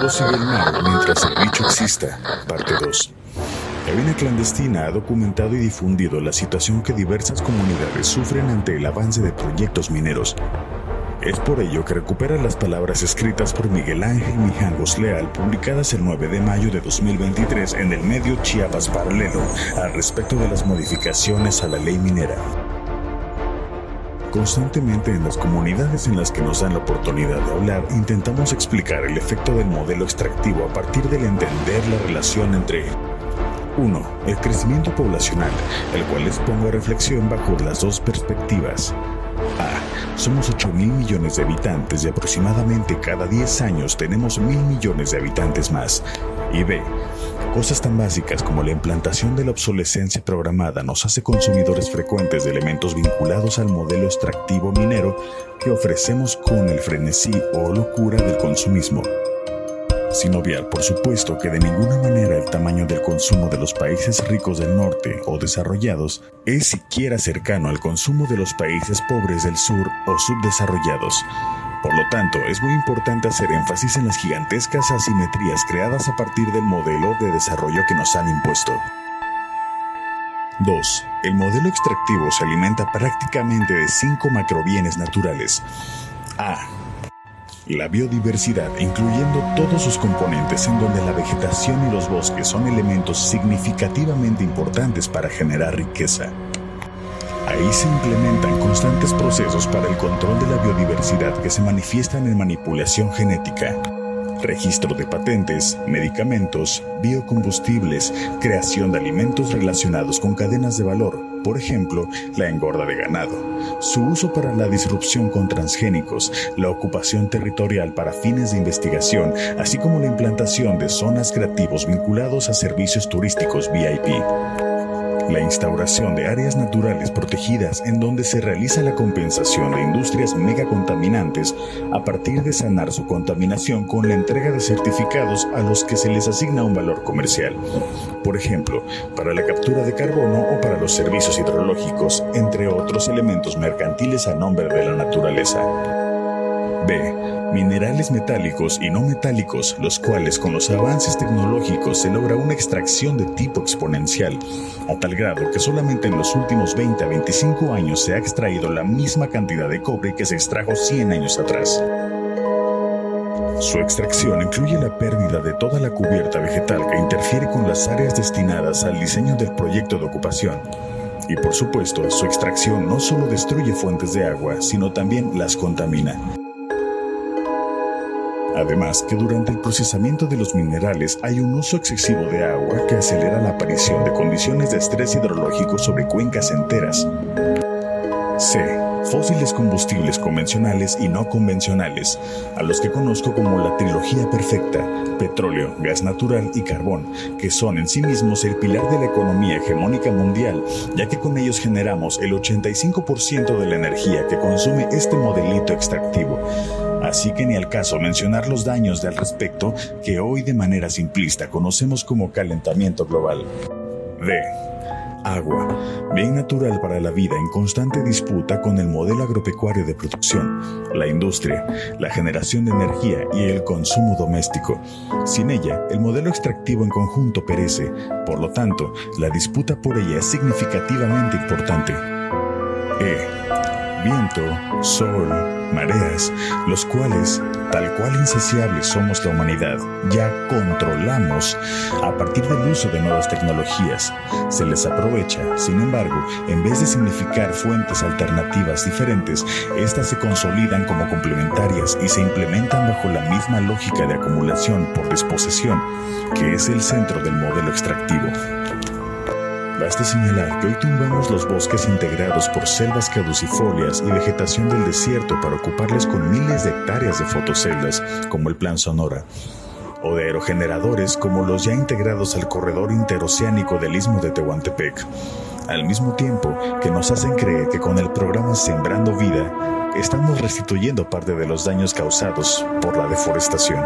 El mal mientras el bicho exista. Parte 2. Cabina Clandestina ha documentado y difundido la situación que diversas comunidades sufren ante el avance de proyectos mineros. Es por ello que recupera las palabras escritas por Miguel Ángel Mijangos Leal, publicadas el 9 de mayo de 2023 en el medio Chiapas Paralelo, al respecto de las modificaciones a la ley minera. Constantemente en las comunidades en las que nos dan la oportunidad de hablar, intentamos explicar el efecto del modelo extractivo a partir del entender la relación entre 1. El crecimiento poblacional, el cual les pongo a reflexión bajo las dos perspectivas. A. Somos 8 mil millones de habitantes y aproximadamente cada 10 años tenemos mil millones de habitantes más. Y B. Cosas tan básicas como la implantación de la obsolescencia programada nos hace consumidores frecuentes de elementos vinculados al modelo extractivo minero que ofrecemos con el frenesí o locura del consumismo. Sin obviar, por supuesto, que de ninguna manera el tamaño del consumo de los países ricos del norte o desarrollados es siquiera cercano al consumo de los países pobres del sur o subdesarrollados. Por lo tanto, es muy importante hacer énfasis en las gigantescas asimetrías creadas a partir del modelo de desarrollo que nos han impuesto. 2. El modelo extractivo se alimenta prácticamente de cinco macrobienes naturales. A. La biodiversidad, incluyendo todos sus componentes en donde la vegetación y los bosques son elementos significativamente importantes para generar riqueza. Ahí se implementan constantes procesos para el control de la biodiversidad que se manifiestan en manipulación genética, registro de patentes, medicamentos, biocombustibles, creación de alimentos relacionados con cadenas de valor, por ejemplo, la engorda de ganado, su uso para la disrupción con transgénicos, la ocupación territorial para fines de investigación, así como la implantación de zonas creativos vinculados a servicios turísticos VIP la instauración de áreas naturales protegidas en donde se realiza la compensación de industrias megacontaminantes a partir de sanar su contaminación con la entrega de certificados a los que se les asigna un valor comercial. Por ejemplo, para la captura de carbono o para los servicios hidrológicos, entre otros elementos mercantiles a nombre de la naturaleza. B minerales metálicos y no metálicos, los cuales con los avances tecnológicos se logra una extracción de tipo exponencial, a tal grado que solamente en los últimos 20 a 25 años se ha extraído la misma cantidad de cobre que se extrajo 100 años atrás. Su extracción incluye la pérdida de toda la cubierta vegetal que interfiere con las áreas destinadas al diseño del proyecto de ocupación. Y por supuesto, su extracción no solo destruye fuentes de agua, sino también las contamina. Además que durante el procesamiento de los minerales hay un uso excesivo de agua que acelera la aparición de condiciones de estrés hidrológico sobre cuencas enteras. C. Fósiles combustibles convencionales y no convencionales, a los que conozco como la trilogía perfecta, petróleo, gas natural y carbón, que son en sí mismos el pilar de la economía hegemónica mundial, ya que con ellos generamos el 85% de la energía que consume este modelito extractivo así que ni al caso mencionar los daños del respecto que hoy de manera simplista conocemos como calentamiento global. D. Agua, bien natural para la vida en constante disputa con el modelo agropecuario de producción, la industria, la generación de energía y el consumo doméstico. Sin ella, el modelo extractivo en conjunto perece, por lo tanto, la disputa por ella es significativamente importante. E viento, sol, mareas, los cuales, tal cual insaciables somos la humanidad, ya controlamos a partir del uso de nuevas tecnologías. Se les aprovecha, sin embargo, en vez de significar fuentes alternativas diferentes, estas se consolidan como complementarias y se implementan bajo la misma lógica de acumulación por disposición, que es el centro del modelo extractivo. Basta señalar que hoy tumbamos los bosques integrados por selvas caducifolias y vegetación del desierto para ocuparles con miles de hectáreas de fotoceldas, como el Plan Sonora, o de aerogeneradores como los ya integrados al corredor interoceánico del istmo de Tehuantepec, al mismo tiempo que nos hacen creer que con el programa Sembrando Vida estamos restituyendo parte de los daños causados por la deforestación.